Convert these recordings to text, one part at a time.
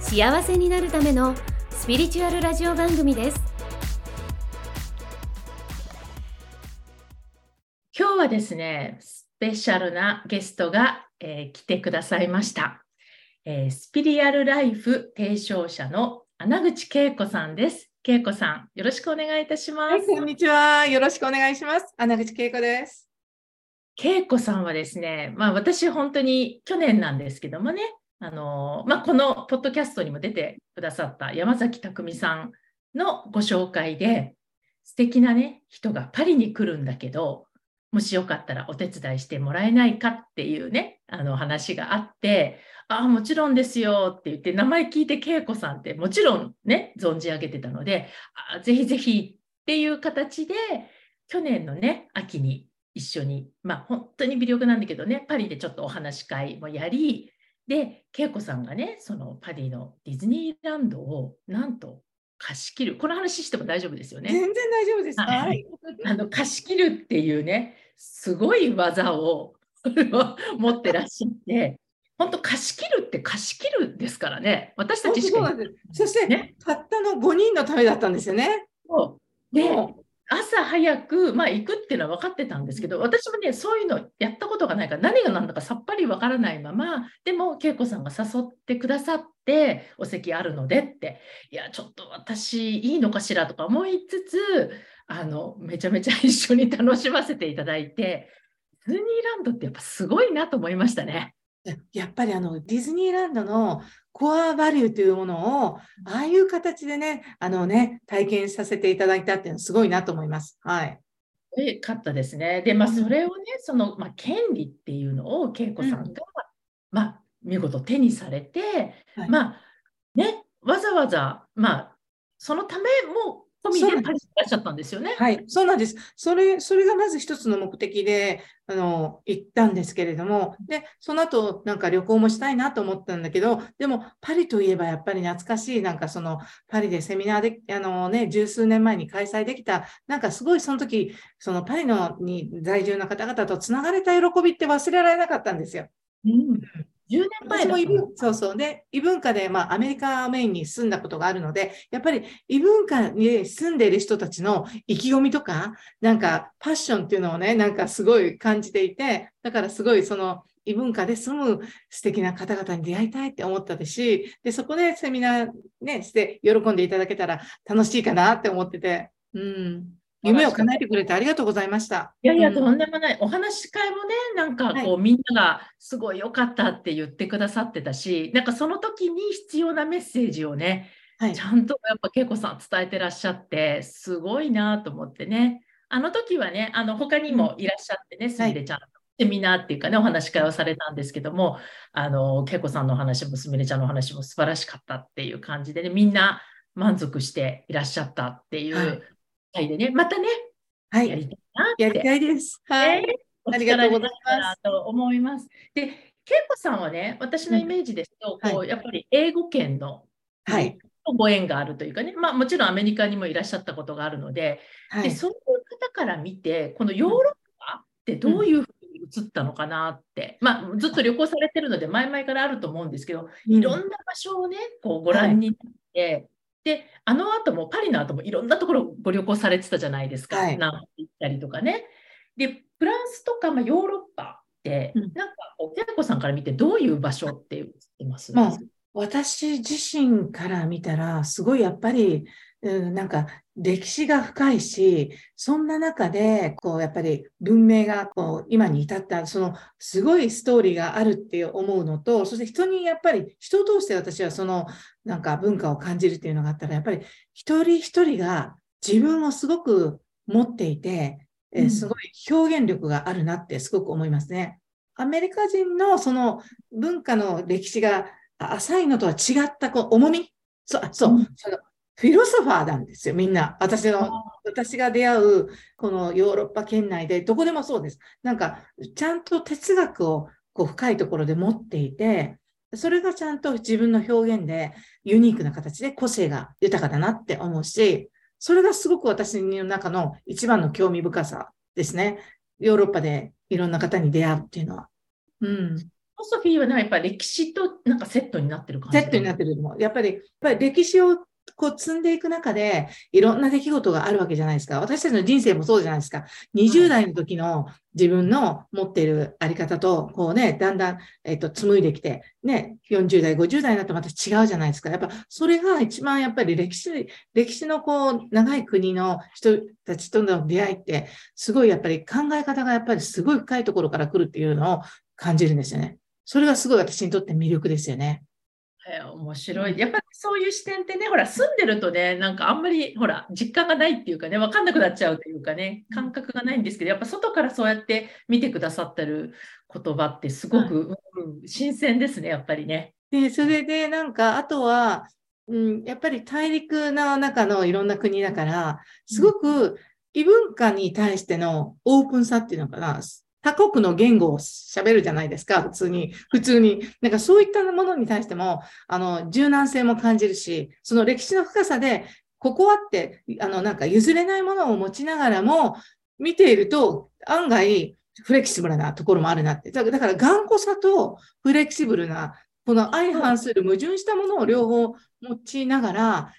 幸せになるためのスピリチュアルラジオ番組です。今日はですねスペシャルなゲストが、えー、来てくださいました、えー、スピリアルライフ提唱者の穴口恵子さんです。恵子さんよろしくお願いいたします、はい、こんにちは。よろしくお願いします。穴口恵子です。恵子さんはですね、まあ私本当に去年なんですけどもね、あのまあ、このポッドキャストにも出てくださった山崎匠さんのご紹介で素敵なね人がパリに来るんだけどもしよかったらお手伝いしてもらえないかっていうねあの話があってああもちろんですよって言って名前聞いて恵子さんってもちろんね存じ上げてたのであぜひぜひっていう形で去年のね秋に一緒にまあ本当に微力なんだけどねパリでちょっとお話し会もやりで、恵子さんがね、そのパリのディズニーランドをなんと貸し切る。この話しても大丈夫ですよね。全然大丈夫です。はい。あの貸し切るっていうね、すごい技を 持ってらっしゃって、本当貸し切るって貸し切るですからね。私たちしか。そして、ね、たったの5人のためだったんですよね。そうで、朝早く、まあ、行くっていうのは分かってたんですけど、私もね、そういうのやったことがないから、何が何だかさっぱり分からないまま、でも、恵子さんが誘ってくださって、お席あるのでって、いや、ちょっと私、いいのかしらとか思いつつ、あの、めちゃめちゃ一緒に楽しませていただいて、ディズニーランドってやっぱすごいなと思いましたね。やっぱりあのディズニーランドのコアバリューというものを、ああいう形でね、あのね、体験させていただいたっていうのはすごいなと思います。はい。で、かったですね。で、まあ、それをね、その、まあ、権利っていうのを恵子さんが、うん、まあ、見事手にされて、はい、まあ、ね、わざわざ、まあ、そのためも込みでパリにいらっしゃったんですよね。はい、そうなんです。それ、それがまず一つの目的で、あの、行ったんですけれども、で、その後、なんか旅行もしたいなと思ったんだけど、でも、パリといえばやっぱり懐かしい、なんかその、パリでセミナーで、あのね、十数年前に開催できた、なんかすごいその時、そのパリのに在住の方々とつながれた喜びって忘れられなかったんですよ。うん10年前も異文そうそう。で、異文化で、まあ、アメリカメインに住んだことがあるので、やっぱり異文化に住んでいる人たちの意気込みとか、なんかパッションっていうのをね、なんかすごい感じていて、だからすごいその異文化で住む素敵な方々に出会いたいって思ったですし、で、そこでセミナーね、して喜んでいただけたら楽しいかなって思ってて、うん。夢を叶えてくれてありがとうございました。いやいや、とんでもない。お話し会もね、なんかこう、はい、みんながすごい良かったって言ってくださってたし、なんかその時に必要なメッセージをね、はい、ちゃんとやっぱ恵子さん伝えてらっしゃって、すごいなと思ってね。あの時はね、あの他にもいらっしゃってね、すみれちゃんセミナーっていうかね、お話し会をされたんですけども、あの、恵子さんの話もすみれちゃんの話も素晴らしかったっていう感じでね、みんな満足していらっしゃったっていう、回でね、またね、はい、やりたいなやりたいです。はい。ありがとうございます。と思います。で、恵子さんはね、私のイメージですと、こう、やっぱり英語圏の、はい、ご縁があるというかね、まあ、もちろんアメリカにもいらっしゃったことがあるので、はい、でそういう方から見て、このヨーロッパってどういうふうに映ったのかなって、うん、まあ、ずっと旅行されてるので、前々からあると思うんですけど、いろんな場所をね、こうご覧になって、で、あの後も、パリの後もいろんなところご旅行されてたじゃないですか。はい、南行ったりとかね。で、フランスとか、まあ、ヨーロッパって、うん、なんか、おき子さんから見てどういう場所って言ってます、まあ、私自身から見たら、すごいやっぱり、うん、なんか歴史が深いし、そんな中で、こう、やっぱり文明が、こう、今に至った、その、すごいストーリーがあるって思うのと、そして人にやっぱり、人を通して私はその、なんか文化を感じるっていうのがあったら、やっぱり一人一人が自分をすごく持っていて、えー、すごい表現力があるなってすごく思いますね。アメリカ人のその文化の歴史が浅いのとは違ったこう重み。そう、そう、うん。そのフィロソファーなんですよ、みんな。私の、私が出会う、このヨーロッパ圏内で、どこでもそうです。なんか、ちゃんと哲学をこう深いところで持っていて、それがちゃんと自分の表現でユニークな形で個性が豊かだなって思うし、それがすごく私の中の一番の興味深さですね。ヨーロッパでいろんな方に出会うっていうのは。うん。フィロソフィーはなんかやっぱり歴史となんかセットになってる感じ。セットになってると思う。やっぱり、やっぱり歴史をこう積んでいく中で、いろんな出来事があるわけじゃないですか。私たちの人生もそうじゃないですか。20代の時の自分の持っているあり方と、こうね、だんだん、えっと、紡いできて、ね、40代、50代になってまた違うじゃないですか。やっぱ、それが一番やっぱり歴史、歴史のこう、長い国の人たちとの出会いって、すごいやっぱり考え方がやっぱりすごい深いところから来るっていうのを感じるんですよね。それがすごい私にとって魅力ですよね。えー面白い。やっぱりそういう視点ってね、ほら、住んでるとね、なんかあんまり、ほら、実感がないっていうかね、わかんなくなっちゃうというかね、感覚がないんですけど、やっぱ外からそうやって見てくださってる言葉ってすごく、うん新鮮ですね、やっぱりね。で、それでなんか、あとは、うん、やっぱり大陸の中のいろんな国だから、すごく異文化に対してのオープンさっていうのかな、他国の言語を喋るじゃないですか、普通に。普通に。なんかそういったものに対しても、あの、柔軟性も感じるし、その歴史の深さで、ここはって、あの、なんか譲れないものを持ちながらも、見ていると、案外、フレキシブルなところもあるなって。だから、頑固さとフレキシブルな、この相反する矛盾したものを両方持ちながら、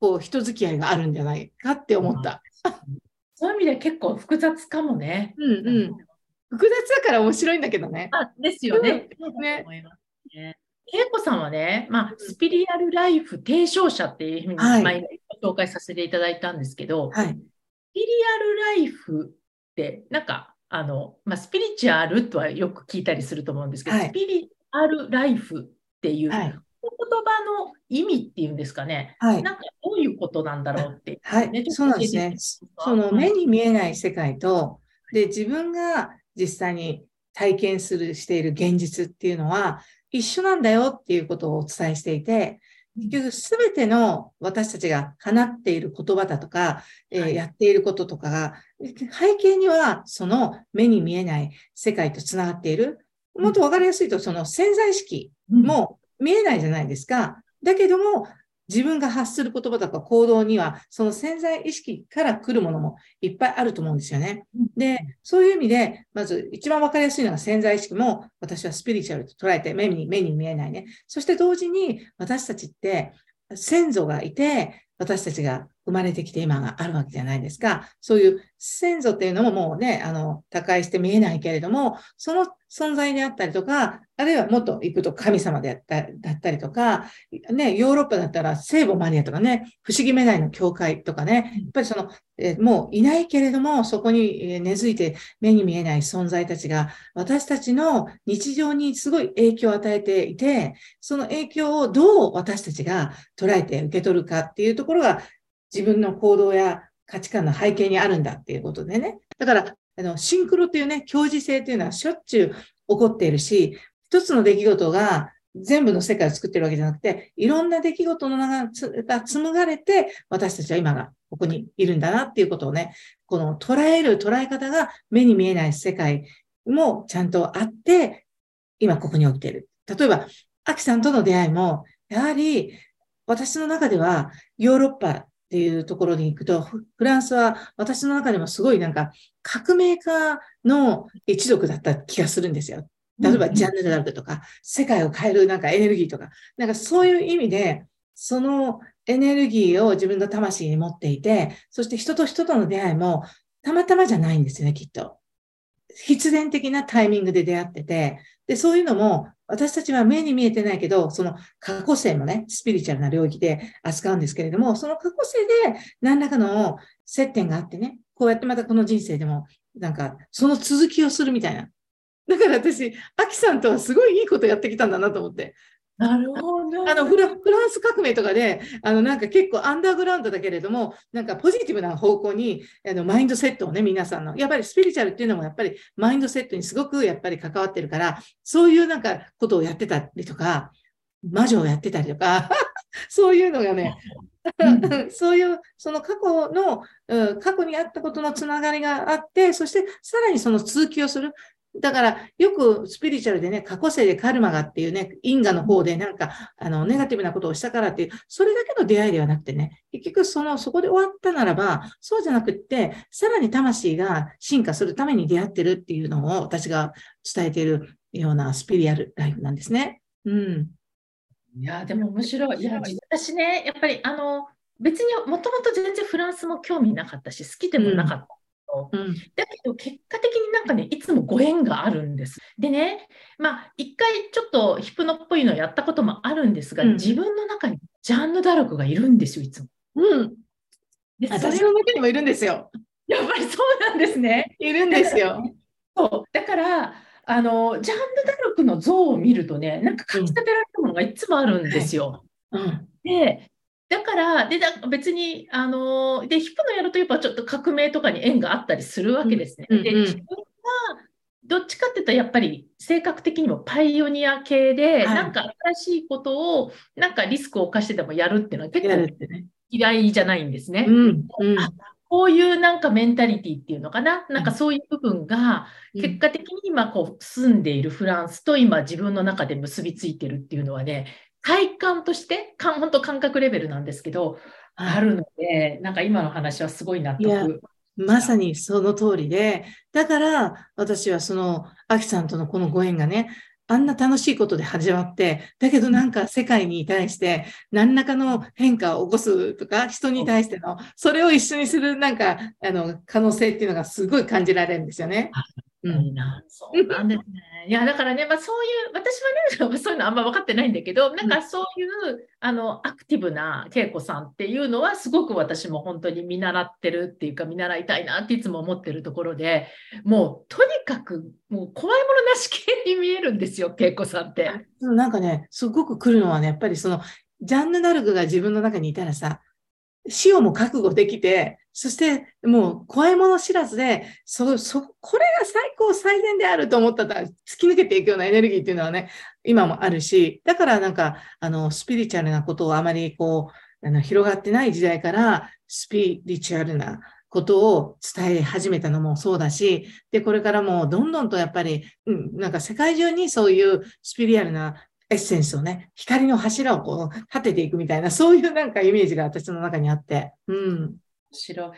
こう、人付き合いがあるんじゃないかって思った。そういう意味で結構複雑かもね。うんうん。複雑だから面白いんだけどね。あ、ですよね。うんねね。恵子さんはね、まあ、スピリアルライフ提唱者っていうふうに、はいまあ今ご紹介させていただいたんですけど、はい。スピリアルライフって、なんか、あの、まあ、スピリチュアルとはよく聞いたりすると思うんですけど、はいスピリアルライフっていう言はい。葉の意味っていうんですかね、はい。なんかどういうことなんだろうって。はいねちょっとそうなんですねそのうん目に見えない世界と、で、自分が実際に体験する、している現実っていうのは一緒なんだよっていうことをお伝えしていて、結局すべての私たちが放っている言葉だとか、えーはいやっていることとかが、背景にはその目に見えない世界とつながっている。もっとわかりやすいと、その潜在意識うんもう見えないじゃないですか。だけども、自分が発する言葉とか行動には、その潜在意識から来るものもいっぱいあると思うんですよね。で、そういう意味で、まず一番わかりやすいのが潜在意識も、私はスピリチュアルと捉えて、目に、目に見えないね。そして同時に、私たちって、先祖がいて、私たちが生まれてきて今があるわけじゃないですか。そういう先祖っていうのももうね、あの、他界して見えないけれども、その存在であったりとか、あるいはもっと行くと神様であっただったりとか、ね、ヨーロッパだったら聖母マリアとかね、不思議めないの教会とかね、やっぱりその、えーもういないけれども、そこにえー根付いて目に見えない存在たちが、私たちの日常にすごい影響を与えていて、その影響をどう私たちが捉えて受け取るかっていうところが、自分の行動や価値観の背景にあるんだっていうことでね。だから、あの、シンクロっていうね、共時性っていうのはしょっちゅう起こっているし、一つの出来事が全部の世界を作ってるわけじゃなくて、いろんな出来事の中が紡がれて、私たちは今がここにいるんだなっていうことをね、この捉える捉え方が目に見えない世界もちゃんとあって、今ここに起きている。例えば、アキさんとの出会いも、やはり私の中ではヨーロッパっていうところに行くと、フフランスは私の中でもすごいなんか革命家の一族だった気がするんですよ。例えばジャンヌ・ダルクとか、世界を変えるなんかエネルギーとか、なんかそういう意味で、そのエネルギーを自分の魂に持っていて、そして人と人との出会いもたまたまじゃないんですよね、きっと。必然的なタイミングで出会ってて、で、そういうのも私たちは目に見えてないけど、その過去性もね、スピリチュアルな領域で扱うんですけれども、その過去性で何らかの接点があってね、こうやってまたこの人生でも、なんか、その続きをするみたいな。だから私、アキさんとはすごいいいことやってきたんだなと思って。なるほど。あのフラ、ンス革命とかで、あの、なんか結構アンダーグラウンドだけれども、なんかポジティブな方向に、あの、マインドセットをね、皆さんの、やっぱりスピリチュアルっていうのもやっぱりマインドセットにすごくやっぱり関わってるから、そういうなんかことをやってたりとか、魔女をやってたりとか、そういうのがね、そういう、その過去の、うん、過去にあったことのつながりがあって、そしてさらにその続きをする。だから、よくスピリチュアルでね、過去世でカルマがっていうね、因果の方でなんか、あの、ネガティブなことをしたからっていう、それだけの出会いではなくてね、結局その、そこで終わったならば、そうじゃなくって、さらに魂が進化するために出会ってるっていうのを私が伝えているようなスピリアルライフなんですね。うん。いや、でも面白い。いや、私ね、やっぱり、あの、別にもともと全然フランスも興味なかったし、好きでもなかった。うん、だけど結果的になんかねいつもご縁があるんです。でねまあ一回ちょっとヒプノっぽいのやったこともあるんですが、うん、自分の中にジャンヌ・ダルクがいるんですよいつも。うん。で私の中にもいるんですよ。やっぱりそうなんですね。いるんですよ。そうだからあのジャンヌ・ダルクの像を見るとねなんか感じ立てられるものがいつもあるんですよ。うん、でだから、で、だ別に、あの、で、ヒプのやるとやっぱちょっと革命とかに縁があったりするわけですね。うんうん、で、自分が、どっちかっていうと、やっぱり性格的にもパイオニア系で、はい、なんか新しいことを、なんかリスクを冒してでもやるっていうのは結構嫌いじゃないんですね。うんうん、こういうなんかメンタリティっていうのかな、なんかそういう部分が、結果的に今こう住んでいるフランスと今自分の中で結びついてるっていうのはね、体感として、本当感覚レベルなんですけど、あるので、なんか今の話はすごい納得。まさにその通りで、だから私はその、アキさんとのこのご縁がね、あんな楽しいことで始まって、だけどなんか世界に対して何らかの変化を起こすとか、人に対しての、それを一緒にするなんか、あの、可能性っていうのがすごい感じられるんですよね。うん、そうなんですね。いや、だからね、まあ、そういう、私はね、そういうのあんま分かってないんだけど、なんかそういう、あの、アクティブな恵子さんっていうのは、すごく私も本当に見習ってるっていうか、見習いたいなっていつも思ってるところで、もう、とにかく、もう怖いものなし系に見えるんですよ、恵子さんって。なんかね、すごく来るのはね、やっぱりその、ジャンヌ・ダルクが自分の中にいたらさ、死をも覚悟できて、そしてもう怖いもの知らずで、そ、そ、これが最高最善であると思ったら突き抜けていくようなエネルギーっていうのはね、今もあるし、だからなんか、あの、スピリチュアルなことをあまりこう、あの、広がってない時代から、スピリチュアルなことを伝え始めたのもそうだし、で、これからもどんどんとやっぱり、うん、なんか世界中にそういうスピリアルなエッセンスをね、光の柱をこう立てていくみたいな、そういうなんかイメージが私の中にあって。うん。白